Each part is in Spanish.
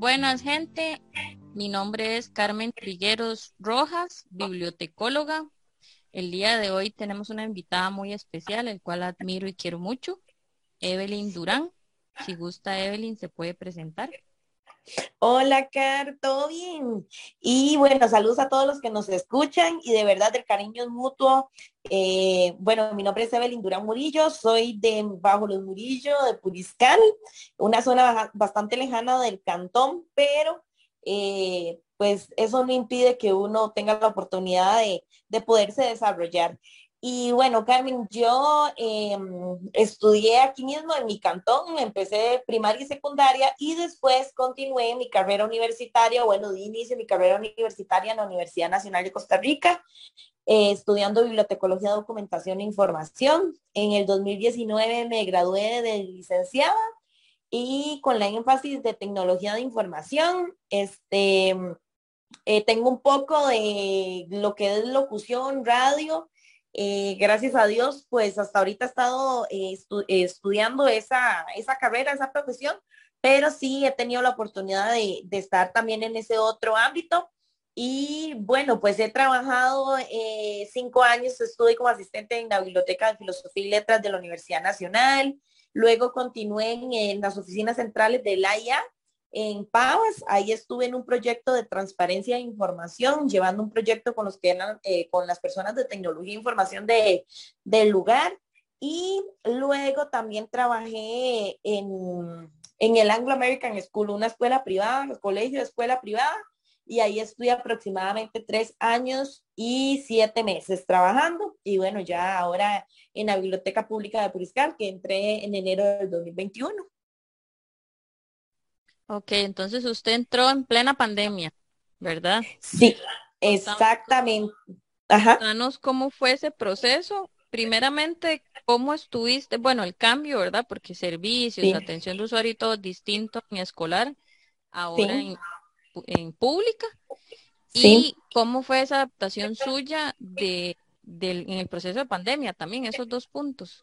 Buenas gente, mi nombre es Carmen Trigueros Rojas, bibliotecóloga. El día de hoy tenemos una invitada muy especial, el cual admiro y quiero mucho, Evelyn Durán. Si gusta Evelyn, se puede presentar. Hola, Car, ¿todo bien? Y bueno, saludos a todos los que nos escuchan y de verdad el cariño es mutuo. Eh, bueno, mi nombre es Evelyn Durán Murillo, soy de Bajo los Murillo, de Puriscal, una zona bastante lejana del cantón, pero eh, pues eso no impide que uno tenga la oportunidad de, de poderse desarrollar. Y bueno, Carmen, yo em, estudié aquí mismo en mi cantón, empecé primaria y secundaria y después continué mi carrera universitaria, bueno, di inicio mi carrera universitaria en la Universidad Nacional de Costa Rica, eh, estudiando bibliotecología, documentación e información. En el 2019 me gradué de licenciada y con la énfasis de tecnología de información, este, eh, tengo un poco de lo que es locución, radio eh, gracias a Dios, pues hasta ahorita he estado eh, eh, estudiando esa, esa carrera, esa profesión, pero sí he tenido la oportunidad de, estar también en ese otro ámbito. Y bueno, pues he trabajado cinco años, estuve como asistente en la Biblioteca de Filosofía y Letras de la Universidad Nacional. Luego continué en, en las oficinas centrales de la IA en Pavas. Ahí estuve en un proyecto de transparencia de información, llevando un proyecto con los que eran, eh, con las personas de tecnología e información de, del lugar. Y luego también trabajé en, en el Anglo American School, una escuela privada, un colegio de escuela privada, y ahí estuve aproximadamente tres años y siete meses trabajando. Y bueno, ya ahora en la Biblioteca Pública de Puriscal, que entré en enero del 2021. Ok, entonces usted entró en plena pandemia, ¿verdad? Sí, exactamente. Ajá. Danos cómo fue ese proceso. Primeramente, ¿cómo estuviste? Bueno, el cambio, ¿verdad? Porque servicios, atención de usuario y todo distinto en escolar, ahora en, pública. ¿Y cómo fue esa adaptación suya de, en el proceso de pandemia también, esos dos puntos?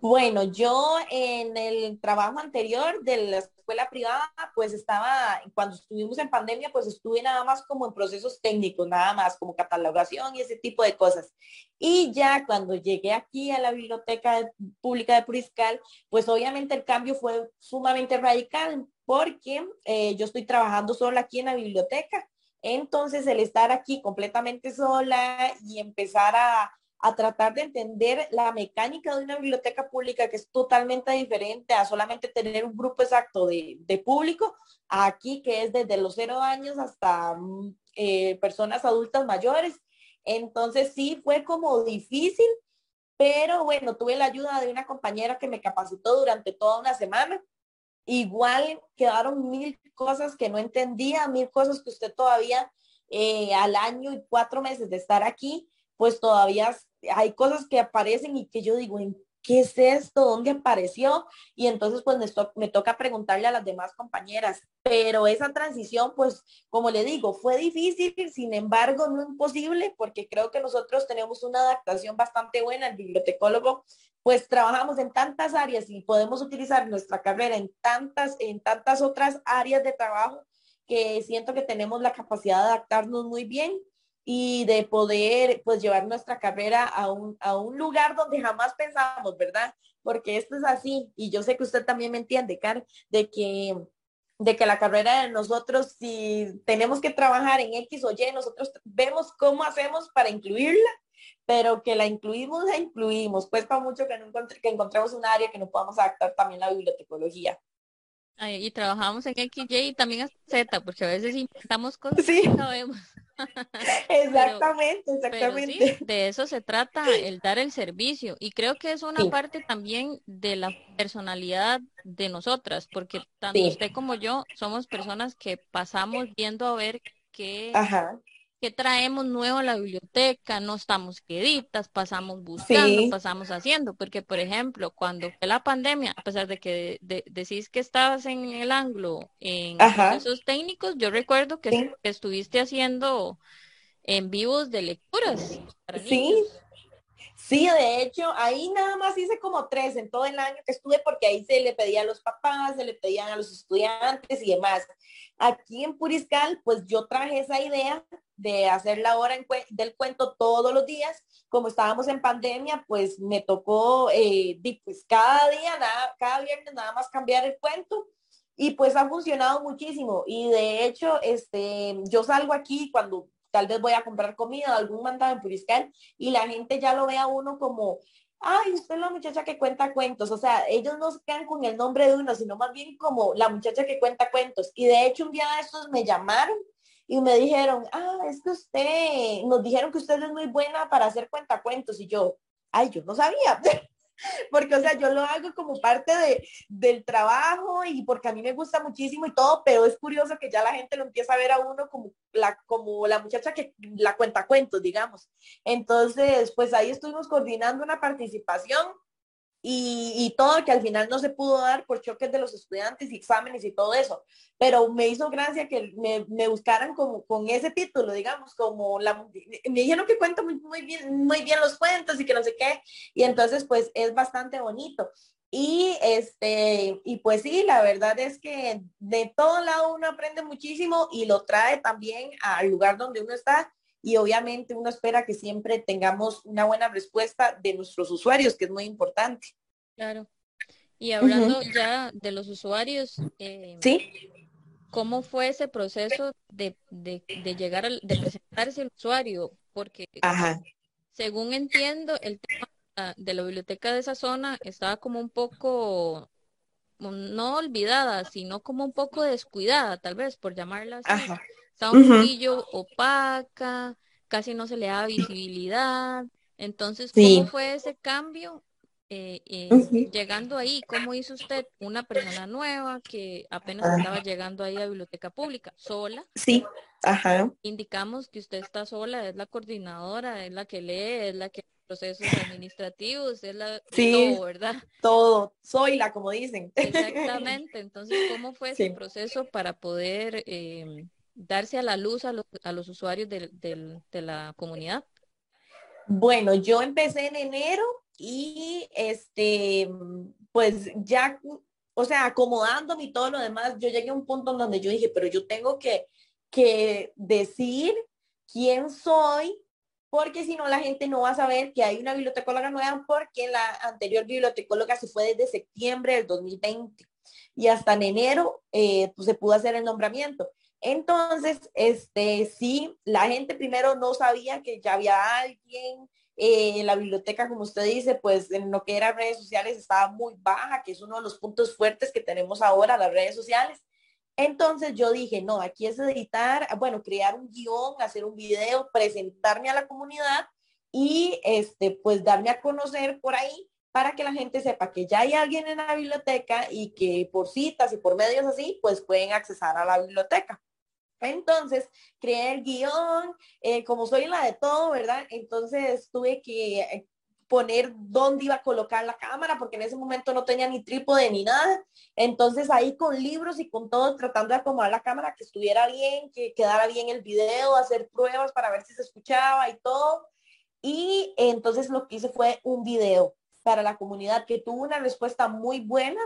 Bueno, yo en el trabajo anterior de la escuela privada, pues estaba, cuando estuvimos en pandemia, pues estuve nada más como en procesos técnicos, nada más como catalogación y ese tipo de cosas. Y ya cuando llegué aquí a la biblioteca pública de Puriscal, pues obviamente el cambio fue sumamente radical porque eh, yo estoy trabajando sola aquí en la biblioteca. Entonces el estar aquí completamente sola y empezar a a tratar de entender la mecánica de una biblioteca pública que es totalmente diferente a solamente tener un grupo exacto de, público, aquí que es desde los cero años hasta mm, eh, personas adultas mayores. Entonces sí fue como difícil, pero bueno, tuve la ayuda de una compañera que me capacitó durante toda una semana. Igual quedaron mil cosas que no entendía, mil cosas que usted todavía eh, al año y cuatro meses de estar aquí, pues todavía hay cosas que aparecen y que yo digo, ¿en qué es esto? ¿Dónde apareció? Y entonces pues me, toca preguntarle a las demás compañeras. Pero esa transición, pues como le digo, fue difícil, sin embargo, no imposible, porque creo que nosotros tenemos una adaptación bastante buena. El bibliotecólogo, pues trabajamos en tantas áreas y podemos utilizar nuestra carrera en tantas, en tantas otras áreas de trabajo que siento que tenemos la capacidad de adaptarnos muy bien y de poder pues llevar nuestra carrera a un, a un lugar donde jamás pensamos, ¿verdad? Porque esto es así y yo sé que usted también me entiende, Car, de que de que la carrera de nosotros, si tenemos que trabajar en X o Y, nosotros vemos cómo hacemos para incluirla, pero que la incluimos, la incluimos. Cuesta mucho que, no que encontremos un área que no podamos adaptar también la bibliotecología. Y trabajamos en X, Y también Z, porque a veces inventamos cosas que no sabemos. exactamente, exactamente. de eso se trata, el dar el servicio. Y creo que es una parte también de la personalidad de nosotras, porque tanto usted como yo somos personas que pasamos viendo a ver qué, qué traemos nuevo a la biblioteca, no estamos queditas, pasamos buscando, pasamos haciendo, porque por ejemplo, cuando fue la pandemia, a pesar de que decís que estabas en el ángulo, en esos técnicos, yo recuerdo que estuviste haciendo en vivos de lecturas. sí. Sí, de hecho, ahí nada más hice como tres en todo el año que estuve porque ahí se le pedía a los papás, se le pedían a los estudiantes y demás. Aquí en Puriscal, pues yo traje esa idea de hacer la hora del cuento todos los días. Como estábamos en pandemia, pues me tocó, eh, pues cada día, nada, cada viernes nada más cambiar el cuento y pues ha funcionado muchísimo. Y de hecho, este, yo salgo aquí cuando tal vez voy a comprar comida, algún mandado en Puriscal y la gente ya lo ve a uno como, ay, usted es la muchacha que cuenta cuentos. O sea, ellos no se quedan con el nombre de uno, sino más bien como la muchacha que cuenta cuentos. Y de hecho un día de estos me llamaron y me dijeron, ah, es que usted, nos dijeron que usted es muy buena para hacer cuentacuentos. Y yo, ay, yo no sabía. porque, o sea, yo lo hago como parte de, del trabajo y porque a mí me gusta muchísimo y todo, pero es curioso que ya la gente lo empieza a ver a uno como la, como la muchacha que la cuenta cuentos, digamos. Entonces, pues ahí estuvimos coordinando una participación y, todo que al final no se pudo dar por choques de los estudiantes y exámenes y todo eso. Pero me hizo gracia que me, me buscaran como con ese título, digamos, como la, me dijeron que cuento muy, muy, bien, muy bien los cuentos y que no sé qué. Y entonces pues es bastante bonito. Y este, y pues sí, la verdad es que de todo lado uno aprende muchísimo y lo trae también al lugar donde uno está y obviamente uno espera que siempre tengamos una buena respuesta de nuestros usuarios, que es muy importante. Claro. Y hablando ya de los usuarios, eh, ¿sí? ¿Cómo fue ese proceso de, de, de llegar a de presentarse el usuario? Porque según entiendo, el tema de la biblioteca de esa zona estaba como un poco no olvidada, sino como un poco descuidada, tal vez, por llamarla así. Está un poquillo opaca, casi no se le da visibilidad. Entonces, ¿cómo fue ese cambio eh, eh, llegando ahí? ¿Cómo hizo usted una persona nueva que apenas estaba llegando ahí a biblioteca pública, sola? Sí, ajá. Indicamos que usted está sola, es la coordinadora, es la que lee, es la que procesos administrativos, es la sí, todo, ¿verdad? Todo, soy la, como dicen. Exactamente. Entonces, ¿cómo fue ese proceso para poder eh, darse a la luz a los, a los usuarios de, de, la comunidad? Bueno, yo empecé en enero y este, pues ya, o sea, acomodándome y todo lo demás, yo llegué a un punto en donde yo dije, pero yo tengo que, que decir quién soy, porque si no la gente no va a saber que hay una bibliotecóloga nueva, porque la anterior bibliotecóloga se fue desde septiembre del 2020 y hasta en enero eh, pues se pudo hacer el nombramiento. Entonces, este, sí, la gente primero no sabía que ya había alguien eh, en la biblioteca, como usted dice, pues en lo que eran redes sociales estaba muy baja, que es uno de los puntos fuertes que tenemos ahora, las redes sociales. Entonces yo dije, no, aquí es editar, bueno, crear un guion, hacer un video, presentarme a la comunidad y este, pues darme a conocer por ahí para que la gente sepa que ya hay alguien en la biblioteca y que por citas y por medios así, pues pueden accesar a la biblioteca. Entonces, creé el guion, eh, como soy la de todo, ¿verdad? Entonces tuve que eh, poner dónde iba a colocar la cámara, porque en ese momento no tenía ni trípode ni nada. Entonces ahí con libros y con todo, tratando de acomodar la cámara, que estuviera bien, que quedara bien el video, hacer pruebas para ver si se escuchaba y todo. Y entonces lo que hice fue un video para la comunidad que tuvo una respuesta muy buena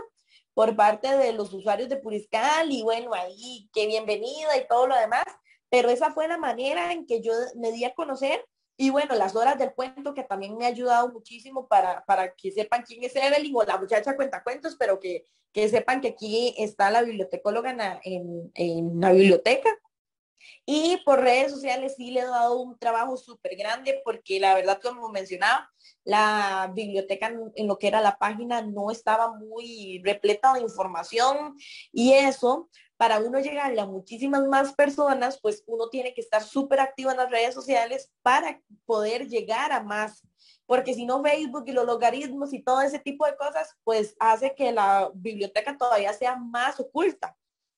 por parte de los usuarios de Puriscal y bueno, ahí qué bienvenida y todo lo demás, pero esa fue la manera en que yo me di a conocer y bueno, las horas del cuento que también me ha ayudado muchísimo para, para que sepan quién es Evelyn o la muchacha cuenta cuentos, pero que, que sepan que aquí está la bibliotecóloga en, en la biblioteca. Y por redes sociales sí le he dado un trabajo súper grande porque la verdad, como mencionaba, la biblioteca en lo que era la página no estaba muy repleta de información y eso, para uno llegarle a muchísimas más personas, pues uno tiene que estar súper activo en las redes sociales para poder llegar a más. Porque si no, Facebook y los logaritmos y todo ese tipo de cosas, pues hace que la biblioteca todavía sea más oculta.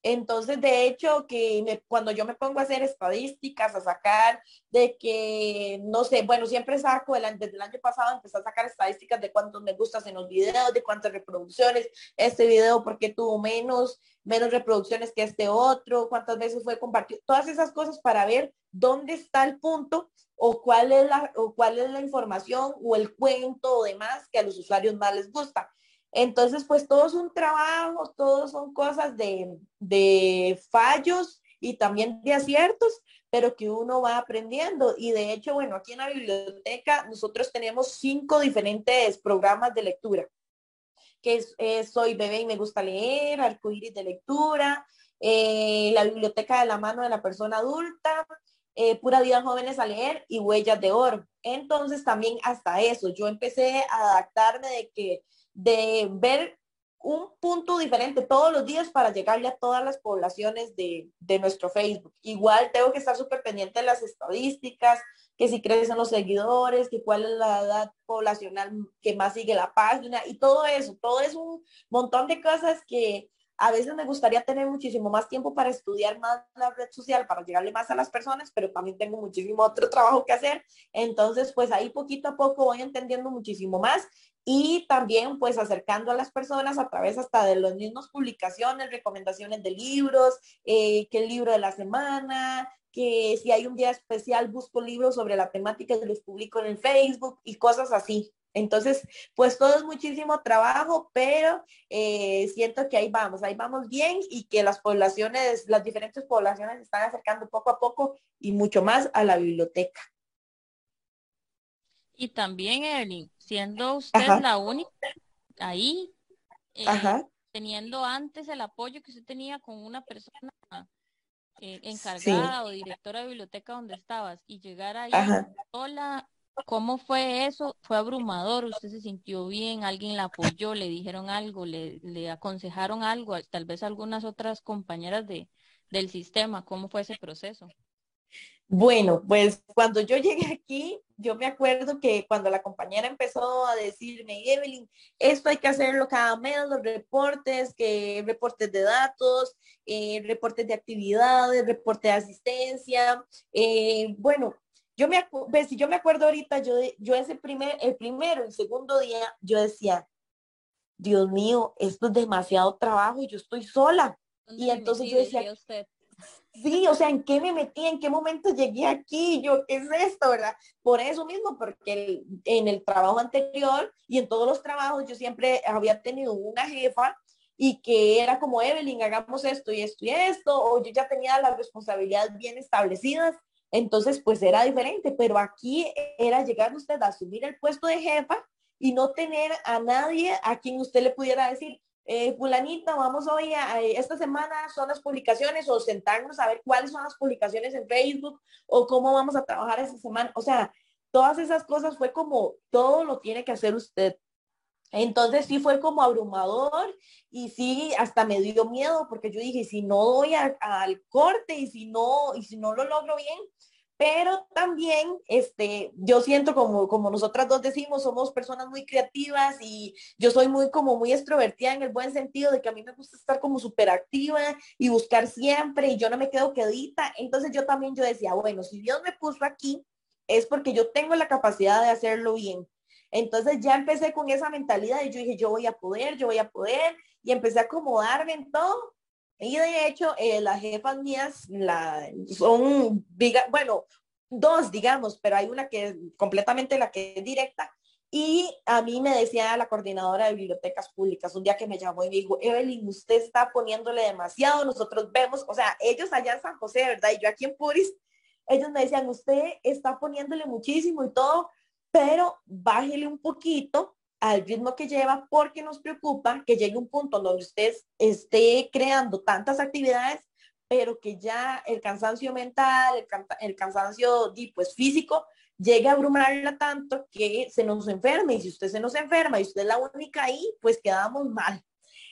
Entonces, de hecho, que cuando yo me pongo a hacer estadísticas, a sacar de que, no sé, bueno, siempre saco, desde el año pasado empecé a sacar estadísticas de cuántos me gustas en los videos, de cuántas reproducciones, este video porque tuvo menos, menos reproducciones que este otro, cuántas veces fue compartido, todas esas cosas para ver dónde está el punto o cuál es la, o cuál es la información o el cuento o demás que a los usuarios más les gusta. Entonces, pues todo es un trabajo, todo son cosas de, fallos y también de aciertos, pero que uno va aprendiendo. Y de hecho, bueno, aquí en la biblioteca nosotros tenemos cinco diferentes programas de lectura, que es, Soy bebé y me gusta leer, arcoíris de lectura, eh, la biblioteca de la mano de la persona adulta, eh, Pura Vida Jóvenes a leer y Huellas de Oro. Entonces también hasta eso, yo empecé a adaptarme de que de ver un punto diferente todos los días para llegarle a todas las poblaciones de, nuestro Facebook. Igual tengo que estar súper pendiente de las estadísticas, que si crecen los seguidores, que cuál es la edad poblacional que más sigue la página y todo eso. Todo es un montón de cosas que a veces me gustaría tener muchísimo más tiempo para estudiar más la red social, para llegarle más a las personas, pero también tengo muchísimo otro trabajo que hacer. Entonces, pues ahí poquito a poco voy entendiendo muchísimo más y también pues acercando a las personas a través hasta de las mismas publicaciones, recomendaciones de libros, eh, el libro de la semana, que si hay un día especial busco libros sobre la temática y los publico en el Facebook y cosas así. Entonces, pues todo es muchísimo trabajo, pero eh, siento que ahí vamos, ahí vamos bien y que las poblaciones, las diferentes poblaciones están acercando poco a poco y mucho más a la biblioteca. Y también, Evelyn, siendo usted la única ahí, eh, teniendo antes el apoyo que usted tenía con una persona eh, encargada o directora de biblioteca donde estabas y llegar ahí sola ¿Cómo fue eso? ¿Fue abrumador? ¿Usted se sintió bien? ¿Alguien la apoyó? ¿Le dijeron algo? ¿Le, aconsejaron algo? Tal vez algunas otras compañeras de, del sistema. ¿Cómo fue ese proceso? Bueno, pues cuando yo llegué aquí, yo me acuerdo que cuando la compañera empezó a decirme, Evelyn, esto hay que hacerlo cada mes, los reportes, que reportes de datos, eh, reportes de actividades, reporte de asistencia. Eh, bueno, yo me, si yo me acuerdo ahorita, yo, yo ese primer, el primero, el segundo día, yo decía, Dios mío, esto es demasiado trabajo y yo estoy sola. Y entonces yo decía, sí, o sea, ¿en qué me metí? ¿En qué momento llegué aquí? Yo, ¿qué es esto, verdad? Por eso mismo, porque en el trabajo anterior y en todos los trabajos yo siempre había tenido una jefa y que era como Evelyn, hagamos esto y esto y esto, o yo ya tenía las responsabilidades bien establecidas entonces, pues era diferente, pero aquí era llegar usted a asumir el puesto de jefa y no tener a nadie a quien usted le pudiera decir, eh, fulanita, vamos hoy a, esta semana son las publicaciones o sentarnos a ver cuáles son las publicaciones en Facebook o cómo vamos a trabajar esta semana. O sea, todas esas cosas fue como todo lo tiene que hacer usted. Entonces sí fue como abrumador y sí hasta me dio miedo porque yo dije, si no doy al corte y si no, y si no lo logro bien, pero también este, yo siento como, como nosotras dos decimos, somos personas muy creativas y yo soy muy como muy extrovertida en el buen sentido de que a mí me gusta estar como súper activa y buscar siempre y yo no me quedo quedita. Entonces yo también yo decía, bueno, si Dios me puso aquí es porque yo tengo la capacidad de hacerlo bien. Entonces ya empecé con esa mentalidad y yo dije, yo voy a poder, yo voy a poder, y empecé a acomodarme en todo. Y de hecho, eh, las jefas mías la, son, bueno, dos, digamos, pero hay una que es completamente la que es directa. Y a mí me decía la coordinadora de bibliotecas públicas un día que me llamó y me dijo, Evelyn, usted está poniéndole demasiado, nosotros vemos, o sea, ellos allá en San José, ¿verdad? Y yo aquí en Puris, ellos me decían, usted está poniéndole muchísimo y todo, pero bájele un poquito al ritmo que lleva porque nos preocupa que llegue un punto donde usted esté creando tantas actividades, pero que ya el cansancio mental, el, cansancio pues, físico, llegue a abrumarla tanto que se nos enferme. Y si usted se nos enferma y usted es la única ahí, pues quedamos mal.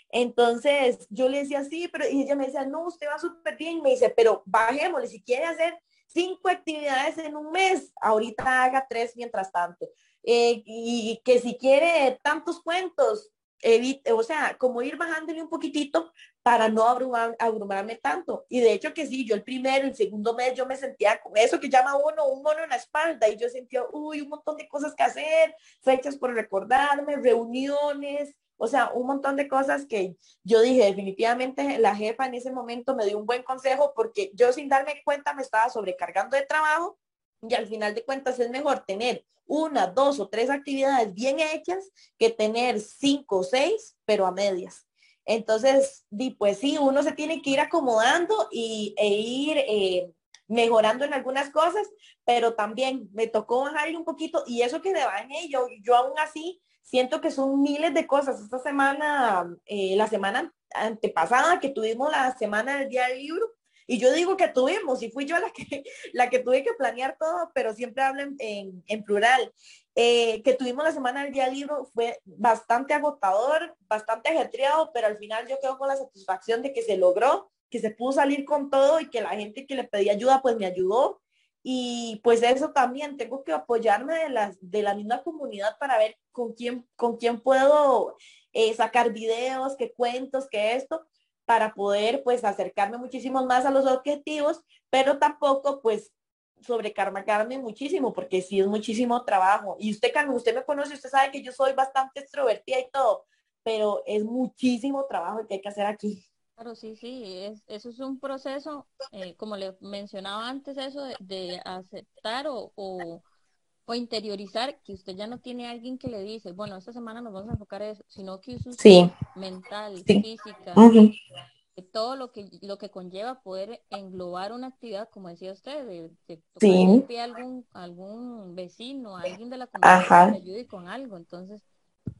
Entonces yo le decía, sí, pero ella me decía, no, usted va súper bien. Me dice, pero bajémosle, si quiere hacer cinco actividades en un mes, ahorita haga tres mientras tanto. Eh, y que si quiere tantos cuentos, evite, o sea, como ir bajándole un poquitito para no abrumar, abrumarme tanto. Y de hecho que sí, yo el primero, el segundo mes yo me sentía con eso que llama uno un mono en la espalda y yo sentía, uy, un montón de cosas que hacer, fechas por recordarme, reuniones, o sea, un montón de cosas que yo dije, definitivamente la jefa en ese momento me dio un buen consejo porque yo sin darme cuenta me estaba sobrecargando de trabajo y al final de cuentas es mejor tener una, dos o tres actividades bien hechas que tener cinco o seis, pero a medias. Entonces, di, pues sí, uno se tiene que ir acomodando y, e ir eh, mejorando en algunas cosas, pero también me tocó bajarle un poquito y eso que le bajé, yo, yo aún así siento que son miles de cosas. Esta semana, eh, la semana antepasada que tuvimos la semana del día del libro, y yo digo que tuvimos, y fui yo la que, la que tuve que planear todo, pero siempre hablo en, plural. Eh, que tuvimos la semana del día del libro fue bastante agotador, bastante ajetreado, pero al final yo quedo con la satisfacción de que se logró, que se pudo salir con todo y que la gente que le pedía ayuda pues me ayudó y pues eso también, tengo que apoyarme de la, de la misma comunidad para ver con quién, con quién puedo eh, sacar videos, qué cuentos, qué esto, para poder pues acercarme muchísimo más a los objetivos, pero tampoco pues sobrecargarme muchísimo, porque sí es muchísimo trabajo. Y usted, cuando usted me conoce, usted sabe que yo soy bastante extrovertida y todo, pero es muchísimo trabajo que hay que hacer aquí. Claro, sí, sí, es, eso es un proceso, eh, como le mencionaba antes, eso de, aceptar o, o, interiorizar que usted ya no tiene alguien que le dice, bueno, esta semana nos vamos a enfocar en eso, sino que es sí. mental, física, todo lo que lo que conlleva poder englobar una actividad, como decía usted, de, de tocar algún, algún vecino, alguien de la comunidad que le ayude con algo. Entonces,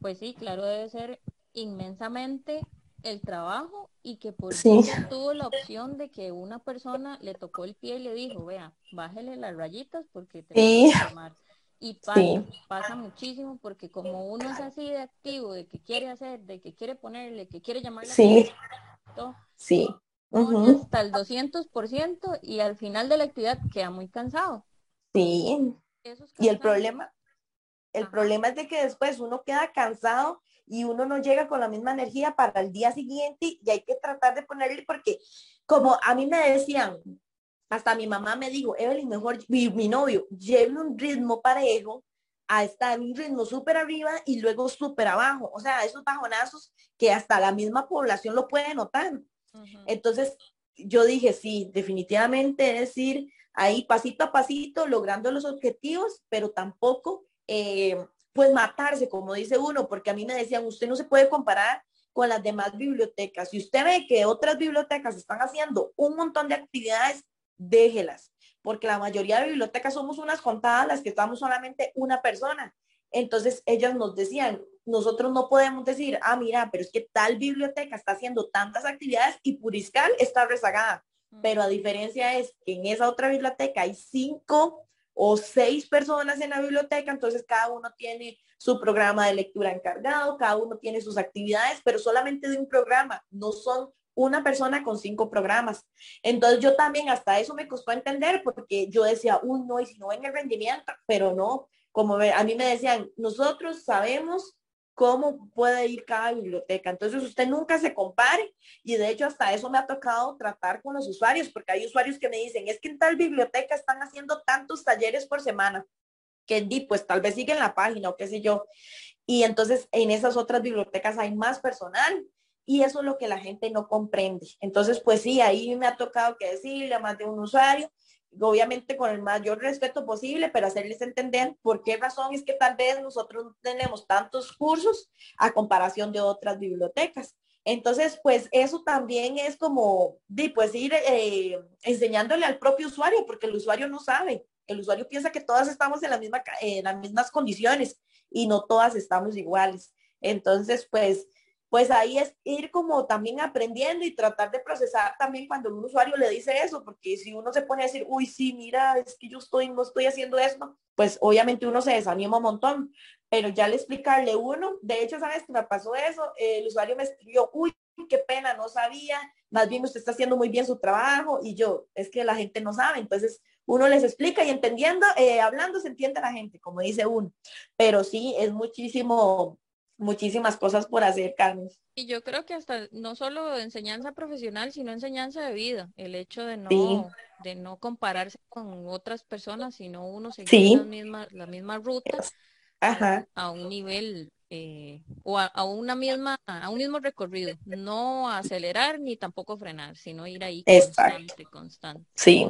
pues sí, claro, debe ser inmensamente el trabajo y que por sí. tuvo la opción de que una persona le tocó el pie y le dijo, vea, bájele las rayitas porque te sí. a tomar. Y pasa, pasa muchísimo porque como uno es así de activo, de que quiere hacer, de que quiere ponerle, que quiere llamarle sí. sí. hasta el 200% y al final de la actividad queda muy cansado. Sí. y el problema, el problema es de que después uno queda cansado y uno no llega con la misma energía para el día siguiente y hay que tratar de ponerle, porque como a mí me decían, hasta mi mamá me dijo, Evelyn, mejor mi, mi novio, lleve un ritmo parejo a estar un ritmo súper arriba y luego súper abajo. O sea, esos bajonazos que hasta la misma población lo puede notar. Entonces, yo dije, sí, definitivamente es ir ahí pasito a pasito, logrando los objetivos, pero tampoco eh, pues matarse, como dice uno, porque a mí me decían, usted no se puede comparar con las demás bibliotecas. Si usted ve que otras bibliotecas están haciendo un montón de actividades, déjelas, porque la mayoría de bibliotecas somos unas contadas las que estamos solamente una persona. Entonces ellas nos decían, nosotros no podemos decir, ah, mira, pero es que tal biblioteca está haciendo tantas actividades y Puriscal está rezagada. Pero a diferencia es que en esa otra biblioteca hay cinco o seis personas en la biblioteca, entonces cada uno tiene su programa de lectura encargado, cada uno tiene sus actividades, pero solamente de un programa, no son una persona con cinco programas. Entonces yo también hasta eso me costó entender porque yo decía, uy, no, y si no ven el rendimiento, pero no, como a mí me decían, nosotros sabemos cómo puede ir cada biblioteca. Entonces usted nunca se compare y de hecho hasta eso me ha tocado tratar con los usuarios porque hay usuarios que me dicen, es que en tal biblioteca están haciendo tantos talleres por semana que di, pues tal vez siguen la página o qué sé yo. Y entonces en esas otras bibliotecas hay más personal y eso es lo que la gente no comprende. Entonces, pues sí, ahí me ha tocado que decirle a más de un usuario, obviamente con el mayor respeto posible, pero hacerles entender por qué razón es que tal vez nosotros tenemos tantos cursos a comparación de otras bibliotecas. Entonces, pues eso también es como, pues ir eh, enseñándole al propio usuario, porque el usuario no sabe. El usuario piensa que todas estamos en, la misma, en las mismas condiciones y no todas estamos iguales. Entonces, pues pues ahí es ir como también aprendiendo y tratar de procesar también cuando un usuario le dice eso, porque si uno se pone a decir, uy, sí, mira, es que yo estoy, no estoy haciendo esto, pues obviamente uno se desanima un montón, pero ya le explicarle uno, de hecho, ¿sabes que me pasó eso? El usuario me escribió, uy, qué pena, no sabía, más bien usted está haciendo muy bien su trabajo y yo, es que la gente no sabe, entonces uno les explica y entendiendo, eh, hablando se entiende la gente, como dice uno, pero sí, es muchísimo muchísimas cosas por hacer, Carmen. Y yo creo que hasta no solo enseñanza profesional, sino enseñanza de vida, el hecho de no, de no compararse con otras personas, sino uno seguir la, misma, la misma ruta a un nivel eh, o a, una misma, a un mismo recorrido, no acelerar ni tampoco frenar, sino ir ahí constante, constante. Sí.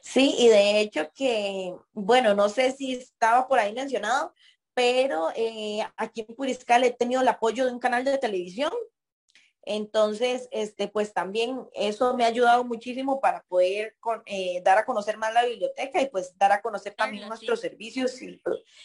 Sí, y de hecho que, bueno, no sé si estaba por ahí mencionado, pero eh, aquí en Puriscal he tenido el apoyo de un canal de televisión. Entonces, este, pues también eso me ha ayudado muchísimo para poder eh, dar a conocer más la biblioteca y pues dar a conocer también nuestros servicios y,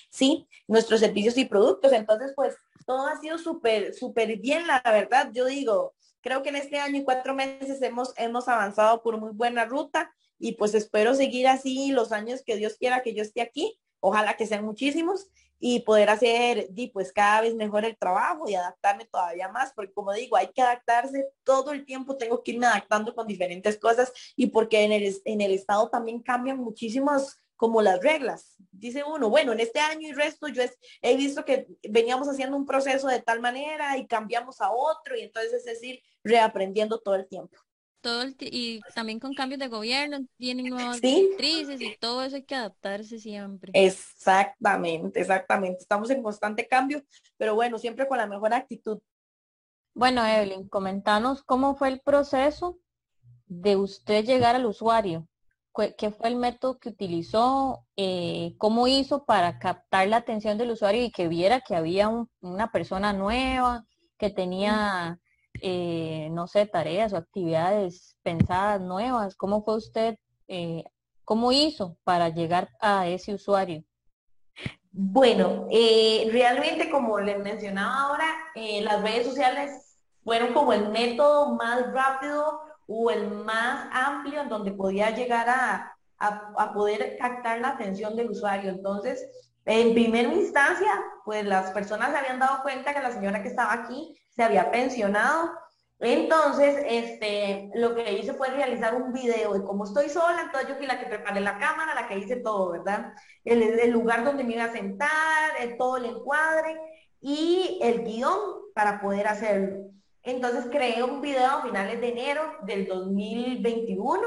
sí, nuestros servicios y productos. Entonces, pues todo ha sido súper, súper bien, la verdad. Yo digo, creo que en este año y cuatro meses hemos, hemos avanzado por muy buena ruta y pues espero seguir así los años que Dios quiera que yo esté aquí. Ojalá que sean muchísimos y poder hacer pues cada vez mejor el trabajo y adaptarme todavía más, porque como digo, hay que adaptarse todo el tiempo, tengo que irme adaptando con diferentes cosas y porque en el, en el estado también cambian muchísimas como las reglas. Dice uno, bueno, en este año y resto yo he visto que veníamos haciendo un proceso de tal manera y cambiamos a otro y entonces es decir, reaprendiendo todo el tiempo todo y también con cambios de gobierno tienen nuevas directrices y todo eso hay que adaptarse siempre. Exactamente, exactamente. Estamos en constante cambio, pero bueno, siempre con la mejor actitud. Bueno, Evelyn, comentanos cómo fue el proceso de usted llegar al usuario. ¿Qué fue el método que utilizó? Eh, ¿Cómo hizo para captar la atención del usuario y que viera que había una persona nueva, que tenía eh, no sé, tareas o actividades pensadas nuevas? ¿Cómo fue usted, eh, cómo hizo para llegar a ese usuario? Bueno, eh, realmente como les mencionaba ahora, las redes sociales fueron como el método más rápido o el más amplio en donde podía llegar a, a poder captar la atención del usuario. Entonces, en primera instancia, pues las personas se habían dado cuenta que la señora que estaba aquí se había pensionado. Entonces, este, lo que hice fue realizar un video de cómo estoy sola, entonces yo fui la que preparé la cámara, la que hice todo, ¿verdad? El, el lugar donde me iba a sentar, todo el encuadre y el guion para poder hacerlo. Entonces creé un video a finales de enero del 2021,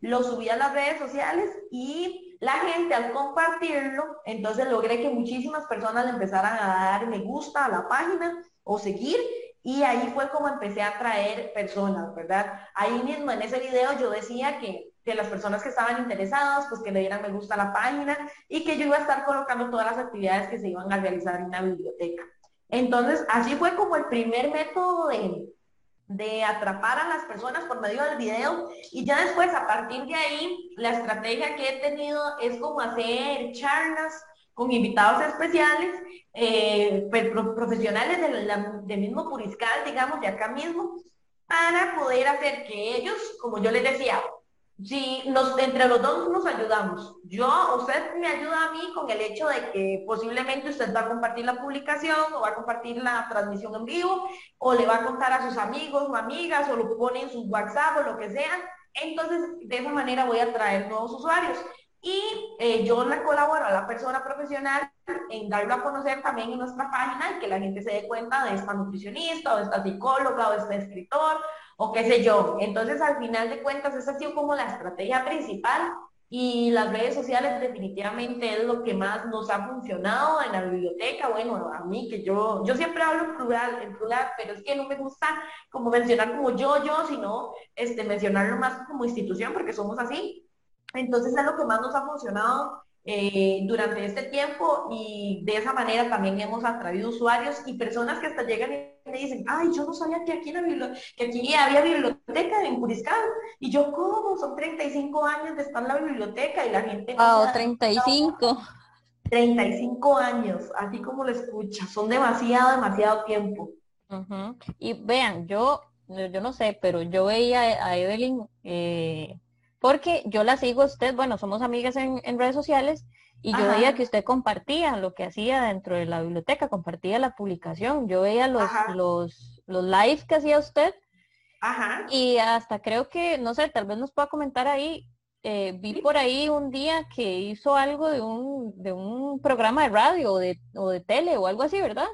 lo subí a las redes sociales y la gente al compartirlo, entonces logré que muchísimas personas le empezaran a dar me gusta a la página o seguir y ahí fue como empecé a atraer personas, ¿verdad? Ahí mismo en ese video yo decía que, que las personas que estaban interesadas, pues que le dieran me gusta la página y que yo iba a estar colocando todas las actividades que se iban a realizar en la biblioteca. Entonces, así fue como el primer método de, de atrapar a las personas por medio del video y ya después a partir de ahí la estrategia que he tenido es como hacer charlas con invitados especiales, eh, pues, profesionales del, mismo Puriscal, digamos, de acá mismo, para poder hacer que ellos, como yo les decía, si nos, entre los dos nos ayudamos, yo, usted me ayuda a mí con el hecho de que posiblemente usted va a compartir la publicación o va a compartir la transmisión en vivo o le va a contar a sus amigos o amigas o lo pone en su WhatsApp o lo que sea. Entonces, de esa manera voy a traer nuevos usuarios. Y eh, yo le colaboro a la persona profesional en darlo a conocer también en nuestra página y que la gente se dé cuenta de esta nutricionista o esta psicóloga o este escritor o qué sé yo. Entonces, al final de cuentas, esa ha sido como la estrategia principal y las redes sociales definitivamente es lo que más nos ha funcionado en la biblioteca. Bueno, a mí que yo, yo siempre hablo plural, en plural, pero es que no me gusta como mencionar como yo, yo, sino este, mencionarlo más como institución porque somos así. Entonces es lo que más nos ha funcionado eh, durante este tiempo y de esa manera también hemos atraído usuarios y personas que hasta llegan y me dicen, ay, yo no sabía que aquí, que aquí había biblioteca en Puriscal. Y yo, ¿cómo? Son 35 años de estar en la biblioteca y la gente... Wow, 35. 35 años, así como lo escucha, son demasiado, demasiado tiempo. Y vean, yo, yo no sé, pero yo veía a Evelyn eh, porque yo la sigo a usted, bueno, somos amigas en, redes sociales y yo veía que usted compartía lo que hacía dentro de la biblioteca, compartía la publicación, yo veía los, los, los lives que hacía usted Ajá. y hasta creo que, no sé, tal vez nos pueda comentar ahí, eh, vi por ahí un día que hizo algo de un, de un programa de radio o de, o de tele o algo así, ¿verdad?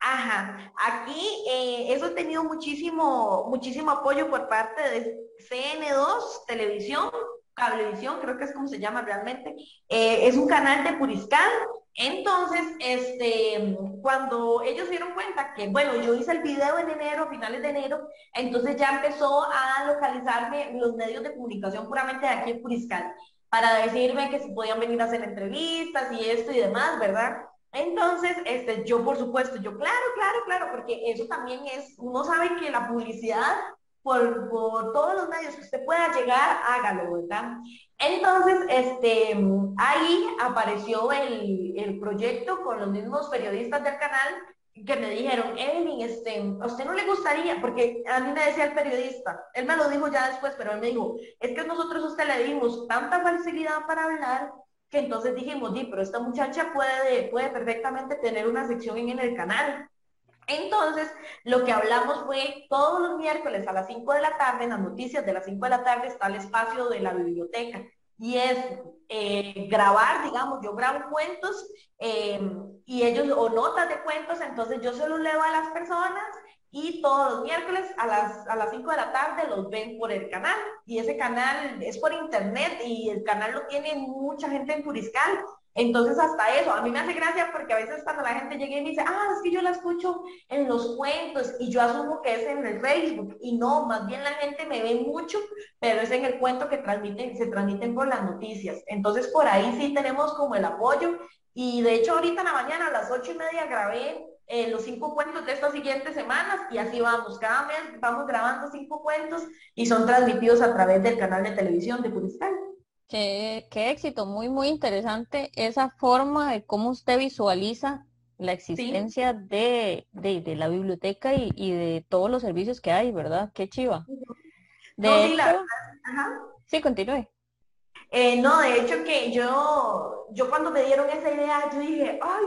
Ajá, aquí eh, eso ha tenido muchísimo, muchísimo apoyo por parte de CN2 Televisión, Cablevisión, creo que es como se llama realmente. Eh, es un canal de Puriscal. Entonces, este, cuando ellos dieron cuenta que, bueno, yo hice el video en enero, finales de enero, entonces ya empezó a localizarme los medios de comunicación puramente de aquí en Puriscal, para decirme que si podían venir a hacer entrevistas y esto y demás, ¿verdad? Entonces, este, yo por supuesto, yo claro, claro, claro, porque eso también es, uno sabe que la publicidad por, por, todos los medios que usted pueda llegar, hágalo, ¿verdad? Entonces, este, ahí apareció el, el proyecto con los mismos periodistas del canal que me dijeron, Evelyn, este, ¿a usted no le gustaría? Porque a mí me decía el periodista, él me lo dijo ya después, pero él me dijo, es que nosotros a usted le dimos tanta facilidad para hablar que entonces dijimos, sí, pero esta muchacha puede, puede perfectamente tener una sección en el canal. Entonces, lo que hablamos fue todos los miércoles a las 5 de la tarde, en las noticias de las 5 de la tarde está el espacio de la biblioteca. Y es eh, grabar, digamos, yo grabo cuentos eh, y ellos, o notas de cuentos, entonces yo se los leo a las personas y todos los miércoles a las, a las 5 de la tarde los ven por el canal y ese canal es por internet y el canal lo tiene mucha gente en Puriscal. Entonces hasta eso, a mí me hace gracia porque a veces cuando la gente llega y me dice, ah, es que yo la escucho en los cuentos y yo asumo que es en el Facebook y no, más bien la gente me ve mucho, pero es en el cuento que transmiten, se transmiten por las noticias. Entonces por ahí sí tenemos como el apoyo y de hecho ahorita en la mañana a las ocho y media grabé eh, los cinco cuentos de estas siguientes semanas y así vamos. Cada mes vamos grabando cinco cuentos y son transmitidos a través del canal de televisión de Puriscal. Qué, qué éxito, muy, muy interesante esa forma de cómo usted visualiza la existencia de, de, la biblioteca y, de todos los servicios que hay, ¿verdad? Qué chiva. De sí, continúe. Eh, no, de hecho que yo, yo cuando me dieron esa idea, yo dije, ay,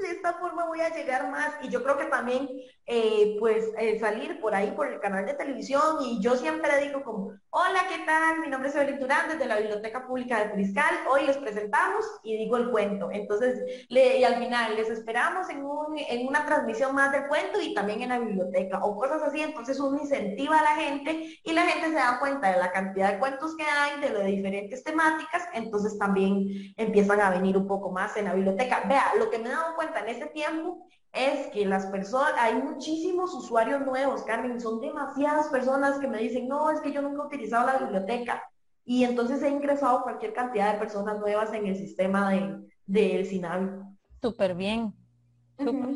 de esta forma voy a llegar más. Y yo creo que también, eh, pues, eh, salir por ahí, por el canal de televisión. Y yo siempre digo como, hola, ¿qué tal? Mi nombre es Evelyn Durán, desde la Biblioteca Pública de Fiscal. Hoy les presentamos y digo el cuento. Entonces, le, y al final, les esperamos en, un, en una transmisión más del cuento y también en la biblioteca o cosas así. Entonces, uno incentiva a la gente y la gente se da cuenta de la cantidad de cuentos que hay, de las diferentes temáticas. Entonces, también empiezan a venir un poco más en la biblioteca. Vea, lo que me he dado cuenta en ese tiempo es que las personas, hay muchísimos usuarios nuevos, Carmen, son demasiadas personas que me dicen, no, es que yo nunca he utilizado la biblioteca. Y entonces he ingresado cualquier cantidad de personas nuevas en el sistema de, del SINAVI. Súper bien,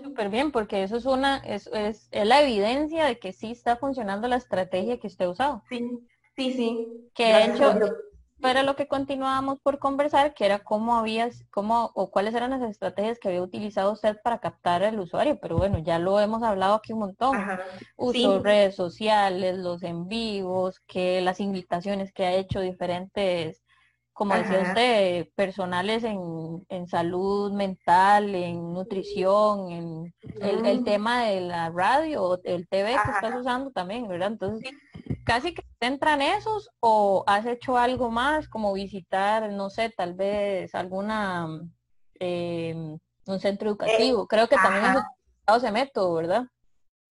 súper, bien, porque eso es una, es, es, la evidencia de que sí está funcionando la estrategia que usted ha usado. Sí, sí, sí. Que de hecho, para lo que continuábamos por conversar, que era cómo habías, cómo o cuáles eran las estrategias que había utilizado usted para captar al usuario, pero bueno, ya lo hemos hablado aquí un montón. Uso redes sociales, los en vivos, que las invitaciones que ha hecho diferentes, como decía usted, personales en, en, salud mental, en nutrición, en el, tema de la radio, el TV que estás usando también, ¿verdad? Entonces, casi que entran esos o has hecho algo más como visitar, no sé, tal vez alguna, eh, un centro eh, educativo. Creo que también has utilizado ese método, ¿verdad?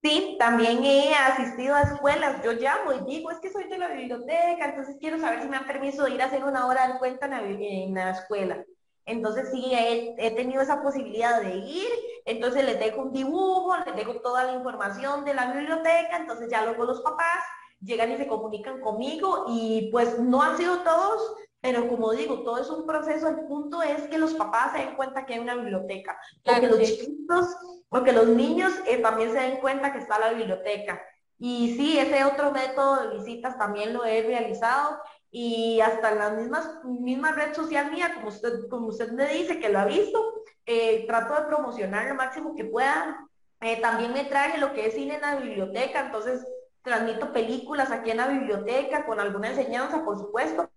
Sí, también he asistido a escuelas. Yo llamo y digo, es que soy de la biblioteca, entonces quiero saber si me dan permiso de ir a hacer una hora de cuenta en la, escuela. Entonces sí, he, he, tenido esa posibilidad de ir, entonces les dejo un dibujo, les dejo toda la información de la biblioteca, entonces ya luego los papás llegan y se comunican conmigo y pues no han sido todos, pero como digo, todo es un proceso, el punto es que los papás se den cuenta que hay una biblioteca, porque los chiquitos, porque los niños eh, también se den cuenta que está la biblioteca. Y sí, ese otro método de visitas también lo he realizado y hasta en las mismas, misma red social mía, como usted, como usted me dice que lo ha visto, eh, trato de promocionar lo máximo que pueda. Eh, también me traje lo que es cine en la biblioteca, entonces transmito películas aquí en la biblioteca con alguna enseñanza, por supuesto,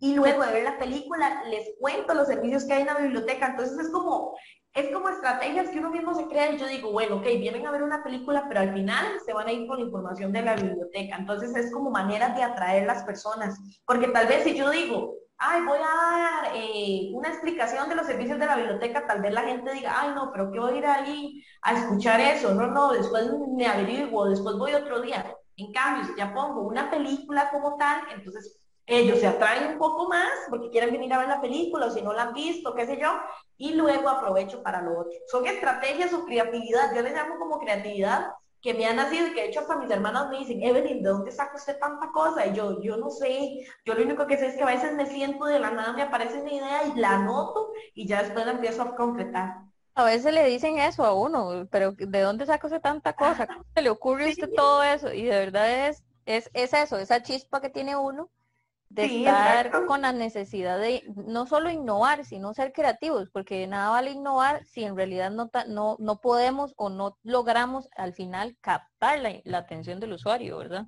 y luego de ver la película les cuento los servicios que hay en la biblioteca. Entonces es como, es como estrategias que uno mismo se crea y yo digo, bueno, ok, vienen a ver una película, pero al final se van a ir con la información de la biblioteca. Entonces es como maneras de atraer las personas, porque tal vez si yo digo, ay, voy a dar eh, una explicación de los servicios de la biblioteca, tal vez la gente diga, ay, no, pero ¿qué voy a ir ahí a escuchar eso? No, no, después me averiguo, después voy otro día. En cambio, si ya pongo una película como tal, entonces ellos se atraen un poco más porque quieren venir a ver la película o si no la han visto, qué sé yo, y luego aprovecho para lo otro. Son estrategias o creatividad, yo les llamo como creatividad, que me han nacido y que de hecho hasta mis hermanas me dicen, Evelyn, ¿de dónde saca usted tanta cosa? Y yo, yo no sé, yo lo único que sé es que a veces me siento de la nada, me aparece una idea y la anoto y ya después la empiezo a concretar. A veces le dicen eso a uno, pero ¿de dónde saca usted tanta cosa? ¿Cómo se le ocurre a usted todo eso? Y de verdad es, es, es eso, esa chispa que tiene uno de estar con la necesidad de no solo innovar, sino ser creativos, porque nada vale innovar si en realidad no, no, no podemos o no logramos al final captar la, atención del usuario, ¿verdad?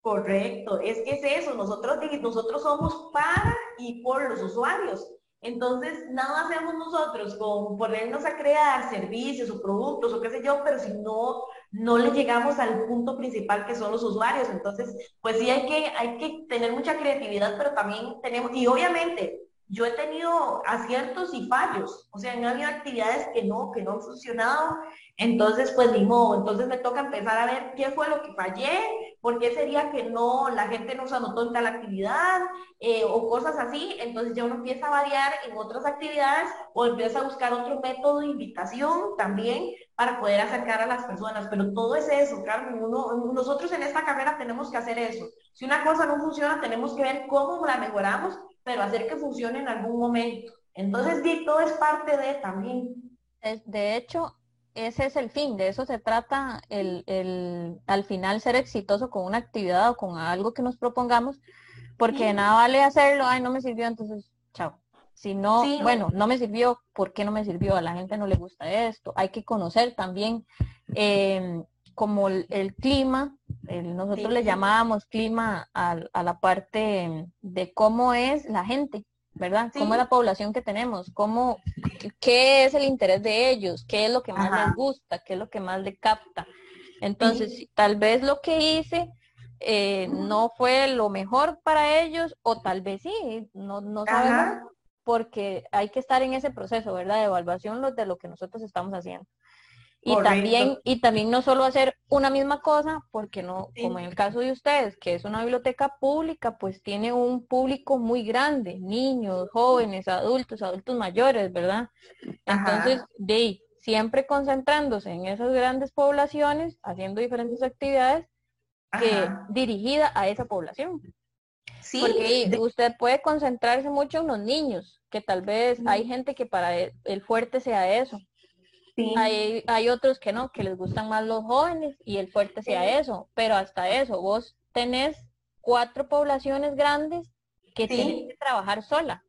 Correcto, es que es eso, nosotros, nosotros somos para y por los usuarios. Entonces, nada hacemos nosotros con ponernos a crear servicios o productos o qué sé yo, pero si no no le llegamos al punto principal que son los usuarios. Entonces, pues sí hay que, hay que tener mucha creatividad, pero también tenemos, y obviamente, yo he tenido aciertos y fallos, o sea, han habido actividades que no, que no han funcionado, entonces pues ni modo, entonces me toca empezar a ver qué fue lo que fallé, por qué sería que no, la gente no se anotó en tal actividad, eh, o cosas así, entonces ya uno empieza a variar en otras actividades o empieza a buscar otro método de invitación también para poder acercar a las personas, pero todo es eso, Carmen, uno, nosotros en esta carrera tenemos que hacer eso. Si una cosa no funciona, tenemos que ver cómo la mejoramos, pero hacer que funcione en algún momento. Entonces, todo es parte de también. De hecho, ese es el fin, de eso se trata el, el, al final ser exitoso con una actividad o con algo que nos propongamos, porque nada vale hacerlo, ay, no me sirvió, entonces, chao. Si no, bueno, no me sirvió, ¿por qué no me sirvió? A la gente no le gusta esto. Hay que conocer también em, como el, clima, nosotros le llamábamos clima a, la parte de cómo es la gente, ¿verdad? Cómo es la población que tenemos, cómo, qué es el interés de ellos, qué es lo que más les gusta, qué es lo que más les capta. Entonces, tal vez lo que hice eh, no fue lo mejor para ellos, o tal vez sí, no, no sabemos, porque hay que estar en ese proceso, ¿verdad? De evaluación de lo que nosotros estamos haciendo. Y también, y también no solo hacer una misma cosa, porque no, como en el caso de ustedes, que es una biblioteca pública, pues tiene un público muy grande, niños, jóvenes, adultos, adultos mayores, ¿verdad? Entonces, de siempre concentrándose en esas grandes poblaciones, haciendo diferentes actividades que dirigida a esa población. Sí, Porque usted puede concentrarse mucho en los niños, que tal vez hay gente que para el fuerte sea eso. Hay, hay otros que no, que les gustan más los jóvenes y el fuerte sea eso, pero hasta eso, vos tenés cuatro poblaciones grandes que tienen que trabajar sola.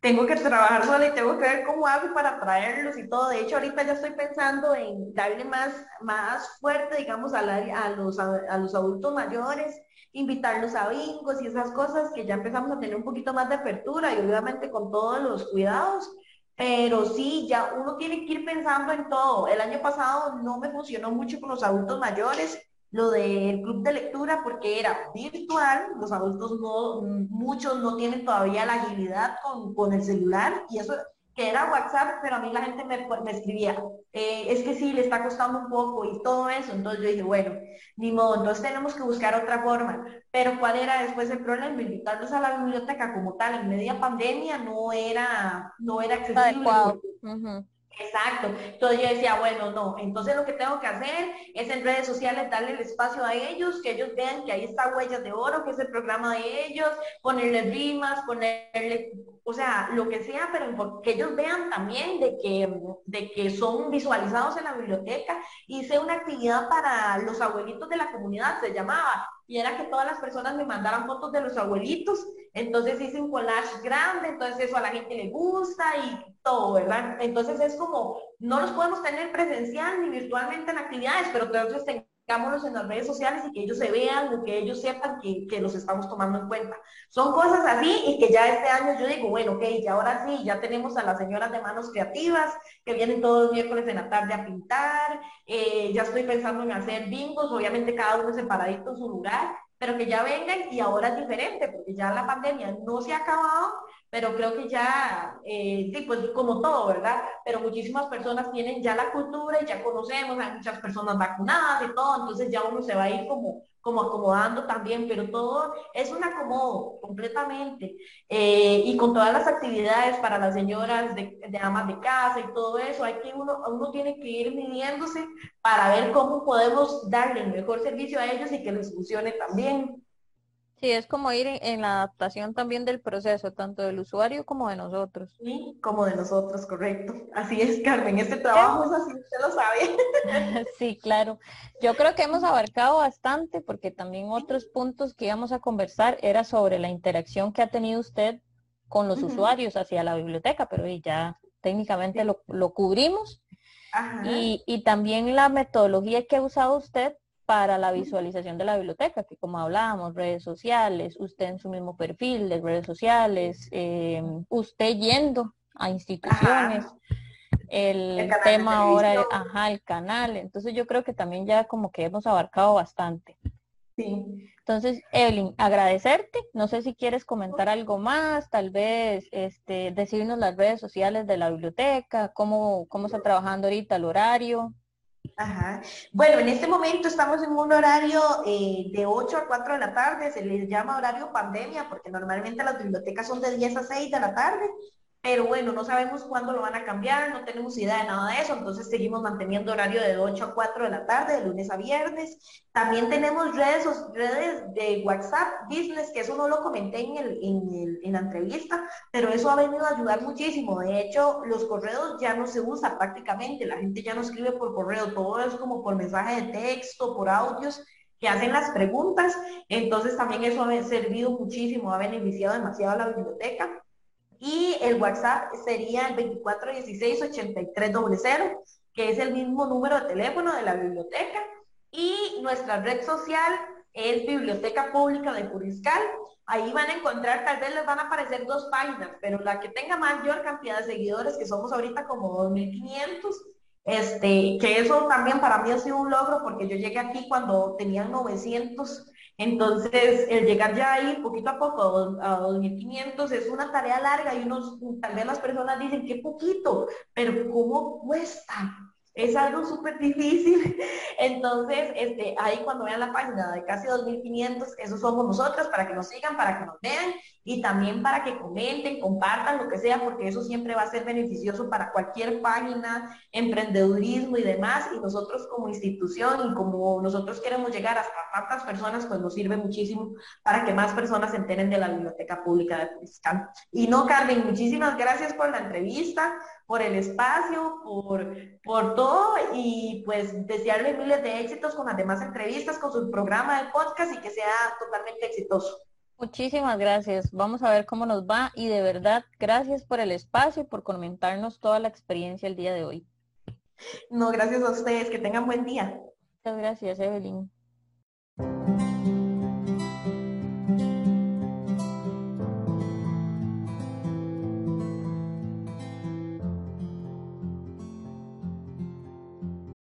Tengo que trabajar sola y tengo que ver cómo hago para traerlos y todo. De hecho, ahorita ya estoy pensando en darle más, más fuerte, digamos, a, a, los, a los adultos mayores invitarlos a bingos y esas cosas que ya empezamos a tener un poquito más de apertura y obviamente con todos los cuidados. Pero sí, ya uno tiene que ir pensando en todo. El año pasado no me funcionó mucho con los adultos mayores lo del club de lectura porque era virtual, los adultos no, muchos no tienen todavía la agilidad con, con el celular y eso que era WhatsApp, pero a mí la gente me, me escribía, eh, es que sí, le está costando un poco y todo eso. Entonces yo dije, bueno, ni modo, entonces tenemos que buscar otra forma. Pero ¿cuál era después el problema? Invitarlos a la biblioteca como tal en media pandemia no era, no era accesible. Exacto. Entonces yo decía, bueno, no, entonces lo que tengo que hacer es en redes sociales darle el espacio a ellos, que ellos vean que ahí está Huellas de Oro, que es el programa de ellos, ponerle rimas, ponerle, o sea, lo que sea, pero que ellos vean también de que, de que son visualizados en la biblioteca sea una actividad para los abuelitos de la comunidad, se llamaba, y era que todas las personas me mandaran fotos de los abuelitos, entonces hice un collage grande, entonces eso a la gente le gusta y todo, ¿verdad? Entonces es como, no los podemos tener presencial ni virtualmente en actividades, pero entonces tengámoslos en las redes sociales y que ellos se vean o que ellos sepan que, que, los estamos tomando en cuenta. Son cosas así y que ya este año yo digo, bueno, ok, ya ahora sí, ya tenemos a las señoras de manos creativas que vienen todos los miércoles en la tarde a pintar, eh, ya estoy pensando en hacer bingos, obviamente cada uno separadito en su lugar, pero que ya vengan y ahora es diferente, porque ya la pandemia no se ha acabado, pero creo que ya, eh, sí, pues como todo, ¿verdad? Pero muchísimas personas tienen ya la cultura y ya conocemos, hay muchas personas vacunadas y todo, entonces ya uno se va a ir como, como acomodando también, pero todo es un acomodo completamente. Eh, y con todas las actividades para las señoras de, de, amas de casa y todo eso, hay que uno, uno tiene que ir midiéndose para ver cómo podemos darle el mejor servicio a ellos y que les funcione también. Sí, es como ir en, la adaptación también del proceso, tanto del usuario como de nosotros. Sí, como de nosotros, correcto. Así es, Carmen, este trabajo es así, usted lo sabe. sí, claro. Yo creo que hemos abarcado bastante porque también otros puntos que íbamos a conversar era sobre la interacción que ha tenido usted con los usuarios hacia la biblioteca, pero ya técnicamente lo, cubrimos. Y, y también la metodología que ha usado usted para la visualización de la biblioteca, que como hablábamos, redes sociales, usted en su mismo perfil de redes sociales, em, usted yendo a instituciones, el, tema ahora, ajá, el canal. Entonces yo creo que también ya como que hemos abarcado bastante. Sí. Entonces, Evelyn, agradecerte. No sé si quieres comentar algo más, tal vez este, decirnos las redes sociales de la biblioteca, cómo, cómo está trabajando ahorita el horario. Ajá. Bueno, en este momento estamos en un horario eh, de 8 a 4 de la tarde, se les llama horario pandemia porque normalmente las bibliotecas son de 10 a 6 de la tarde, pero bueno, no sabemos cuándo lo van a cambiar, no tenemos idea de nada de eso, entonces seguimos manteniendo horario de 8 a 4 de la tarde, de lunes a viernes. También tenemos redes, redes de WhatsApp Business, que eso no lo comenté en, el, en, en la entrevista, pero eso ha venido a ayudar muchísimo. De hecho, los correos ya no se usan prácticamente, la gente ya no escribe por correo, todo es como por mensaje de texto, por audios que hacen las preguntas, entonces también eso ha servido muchísimo, ha beneficiado demasiado a la biblioteca. Y el WhatsApp sería el 2416-8300, que es el mismo número de teléfono de la biblioteca. Y nuestra red social es Biblioteca Pública de Puriscal. Ahí van a encontrar, tal vez les van a aparecer dos páginas, pero la que tenga mayor cantidad de seguidores, que somos ahorita como 2.500, este, que eso también para mí ha sido un logro porque yo llegué aquí cuando tenían 900 entonces, el llegar ya ahí poquito a poco a 2.500 es una tarea larga y unos, tal vez las personas dicen, qué poquito, pero ¿cómo cuesta? Es algo súper difícil. Entonces, este, ahí cuando vean la página de casi 2.500, esos somos nosotros para que nos sigan, para que nos vean y también para que comenten, compartan lo que sea, porque eso siempre va a ser beneficioso para cualquier página, emprendedurismo y demás. Y nosotros como institución y como nosotros queremos llegar hasta tantas personas, pues nos sirve muchísimo para que más personas se enteren de la Biblioteca Pública de Fiscal. Y no, Carmen, muchísimas gracias por la entrevista, por el espacio, por, por todo y pues desearle miles de éxitos con las demás entrevistas, con su programa de podcast y que sea totalmente exitoso. Muchísimas gracias. Vamos a ver cómo nos va y de verdad, gracias por el espacio y por comentarnos toda la experiencia el día de hoy. No, gracias a ustedes. Que tengan buen día. Muchas gracias, Evelyn.